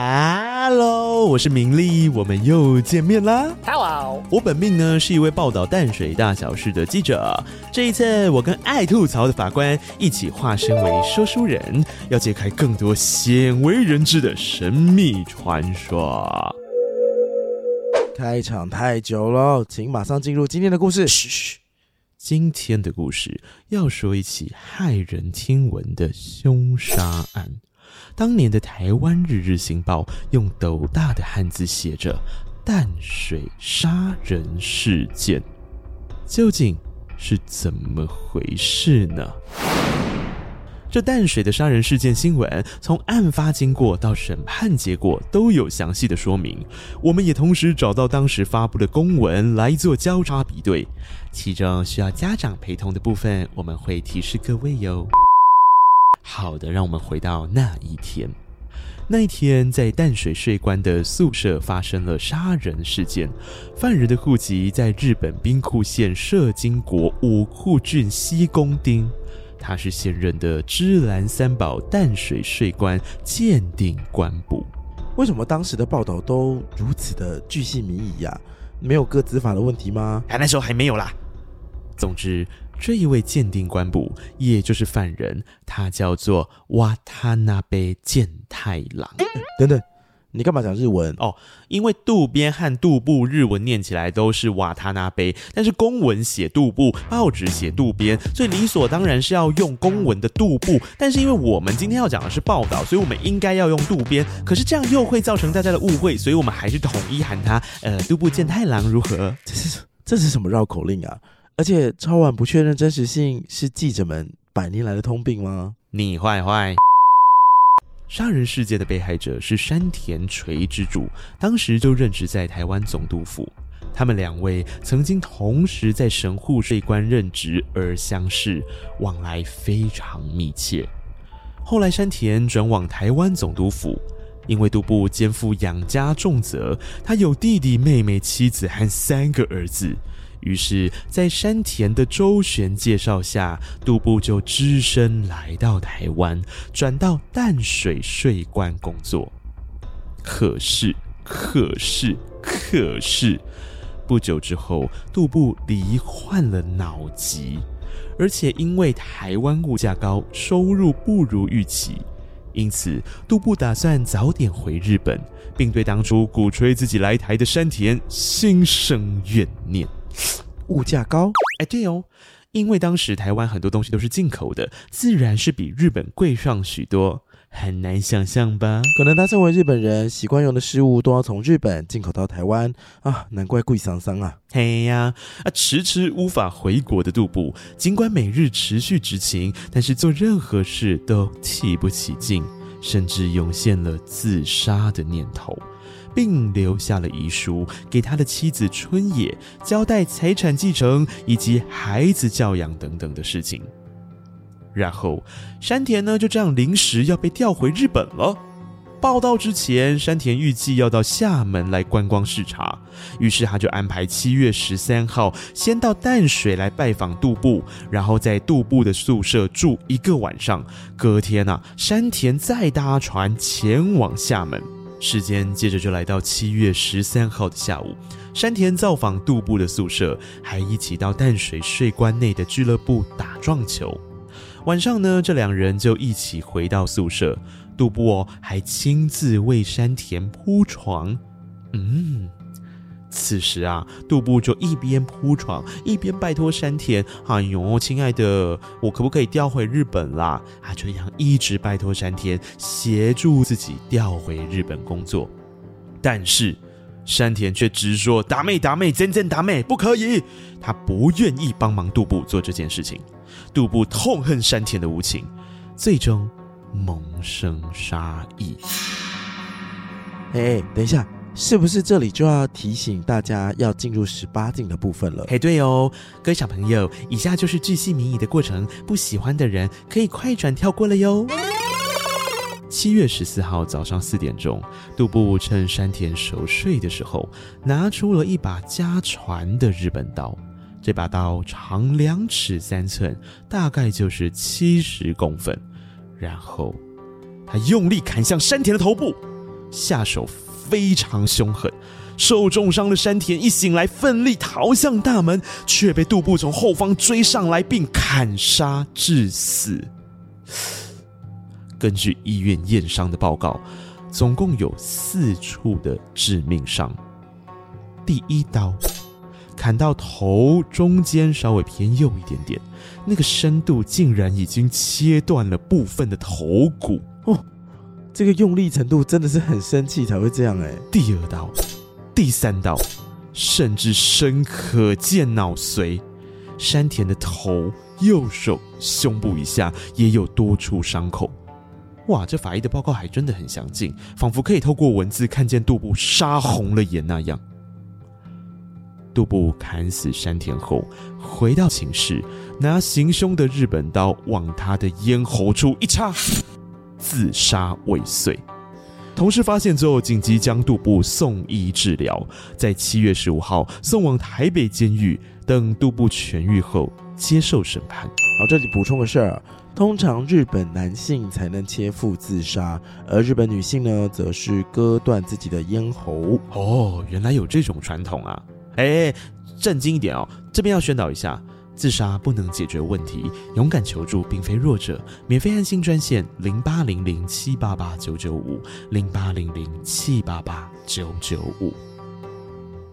Hello，我是明丽，我们又见面啦。Hello，我本命呢是一位报道淡水大小事的记者。这一次，我跟爱吐槽的法官一起化身为说书人，要揭开更多鲜为人知的神秘传说。开场太久了，请马上进入今天的故事。嘘嘘，今天的故事要说一起骇人听闻的凶杀案。当年的台湾日日新报用斗大的汉字写着“淡水杀人事件”，究竟是怎么回事呢？这淡水的杀人事件新闻，从案发经过到审判结果都有详细的说明。我们也同时找到当时发布的公文来做交叉比对，其中需要家长陪同的部分，我们会提示各位哟。好的，让我们回到那一天。那一天，在淡水税关的宿舍发生了杀人事件，犯人的户籍在日本兵库县社经国五库郡西宫町，他是现任的芝兰三宝淡水税关鉴定官部。为什么当时的报道都如此的巨细靡遗呀？没有个资法的问题吗？还，那时候还没有啦。总之，这一位鉴定官部，也就是犯人，他叫做瓦塔纳贝健太郎。等等，你干嘛讲日文？哦，因为渡边和渡部日文念起来都是瓦塔纳贝，但是公文写渡部，报纸写渡边，所以理所当然是要用公文的渡部。但是因为我们今天要讲的是报道，所以我们应该要用渡边。可是这样又会造成大家的误会，所以我们还是统一喊他呃渡部健太郎如何？这是这是什么绕口令啊？而且超晚不确认真实性，是记者们百年来的通病吗？你坏坏。杀人事件的被害者是山田垂之助，当时就任职在台湾总督府。他们两位曾经同时在神户税关任职而相识，往来非常密切。后来山田转往台湾总督府，因为杜部肩负养家重责，他有弟弟、妹妹、妻子和三个儿子。于是，在山田的周旋介绍下，杜布就只身来到台湾，转到淡水税关工作。可是，可是，可是，不久之后，杜布罹患了脑疾，而且因为台湾物价高，收入不如预期，因此杜布打算早点回日本，并对当初鼓吹自己来台的山田心生怨念。物价高，哎，对哦，因为当时台湾很多东西都是进口的，自然是比日本贵上许多，很难想象吧？可能他身为日本人，习惯用的事物都要从日本进口到台湾啊，难怪贵桑桑啊！嘿呀，啊，迟迟无法回国的杜布，尽管每日持续执勤，但是做任何事都提不起劲，甚至涌现了自杀的念头。并留下了遗书给他的妻子春野，交代财产继承以及孩子教养等等的事情。然后，山田呢就这样临时要被调回日本了。报道之前，山田预计要到厦门来观光视察，于是他就安排七月十三号先到淡水来拜访杜布，然后在杜布的宿舍住一个晚上。隔天啊，山田再搭船前往厦门。时间接着就来到七月十三号的下午，山田造访杜布的宿舍，还一起到淡水税关内的俱乐部打撞球。晚上呢，这两人就一起回到宿舍，杜布哦还亲自为山田铺床。嗯，此时啊，杜布就一边铺床，一边拜托山田：“哎呦，亲爱的，我可不可以调回日本啦？”啊，这样一直拜托山田协助自己调回日本工作。但是山田却直说：“达妹达妹，真正达妹，不可以！”他不愿意帮忙杜布做这件事情。杜布痛恨山田的无情，最终萌生杀意。哎，等一下，是不是这里就要提醒大家要进入十八禁的部分了？嘿，对哦，各位小朋友，以下就是巨细靡遗的过程，不喜欢的人可以快转跳过了哟。七月十四号早上四点钟，杜布趁山田熟睡的时候，拿出了一把家传的日本刀。这把刀长两尺三寸，大概就是七十公分。然后他用力砍向山田的头部，下手非常凶狠。受重伤的山田一醒来，奋力逃向大门，却被杜布从后方追上来，并砍杀致死。根据医院验伤的报告，总共有四处的致命伤。第一刀砍到头中间，稍微偏右一点点，那个深度竟然已经切断了部分的头骨，这个用力程度真的是很生气才会这样哎。第二刀。第三刀，甚至深可见脑髓。山田的头、右手、胸部以下也有多处伤口。哇，这法医的报告还真的很详尽，仿佛可以透过文字看见杜布杀红了眼那样。杜布砍死山田后，回到寝室，拿行凶的日本刀往他的咽喉处一插，自杀未遂。同事发现之后，紧急将杜布送医治疗，在七月十五号送往台北监狱，等杜布痊愈后接受审判。好，这里补充个事儿，通常日本男性才能切腹自杀，而日本女性呢，则是割断自己的咽喉。哦，原来有这种传统啊！哎，震惊一点哦，这边要宣导一下。自杀不能解决问题，勇敢求助并非弱者。免费安心专线零八零零七八八九九五零八零零七八八九九五。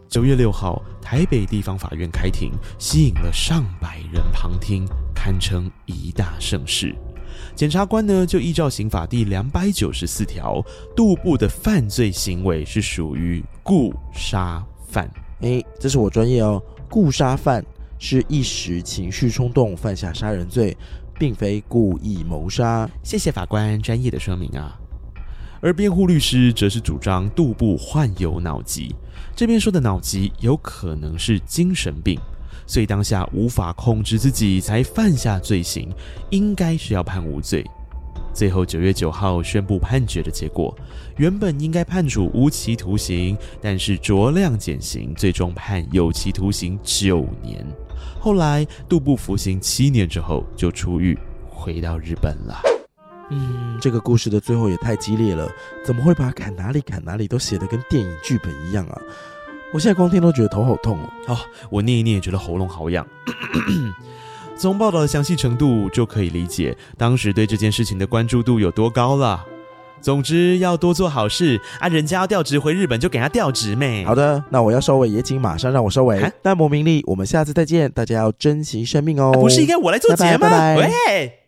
九月六号，台北地方法院开庭，吸引了上百人旁听，堪称一大盛事。检察官呢，就依照刑法第两百九十四条，杜布的犯罪行为是属于故杀犯。哎，这是我专业哦，故杀犯。是一时情绪冲动犯下杀人罪，并非故意谋杀。谢谢法官专业的说明啊。而辩护律师则是主张杜布患有脑疾，这边说的脑疾有可能是精神病，所以当下无法控制自己才犯下罪行，应该是要判无罪。最后九月九号宣布判决的结果，原本应该判处无期徒刑，但是酌量减刑，最终判有期徒刑九年。后来杜布服刑七年之后就出狱，回到日本了。嗯，这个故事的最后也太激烈了，怎么会把砍哪里砍哪里都写得跟电影剧本一样啊？我现在光听都觉得头好痛哦。哦，我念一念也觉得喉咙好痒。从报道的详细程度就可以理解当时对这件事情的关注度有多高了。总之要多做好事啊！人家要调职回日本就给他调职呗。好的，那我要收尾也请马上让我收尾。淡泊名利，我们下次再见，大家要珍惜生命哦。不是应该我来做节吗？拜拜。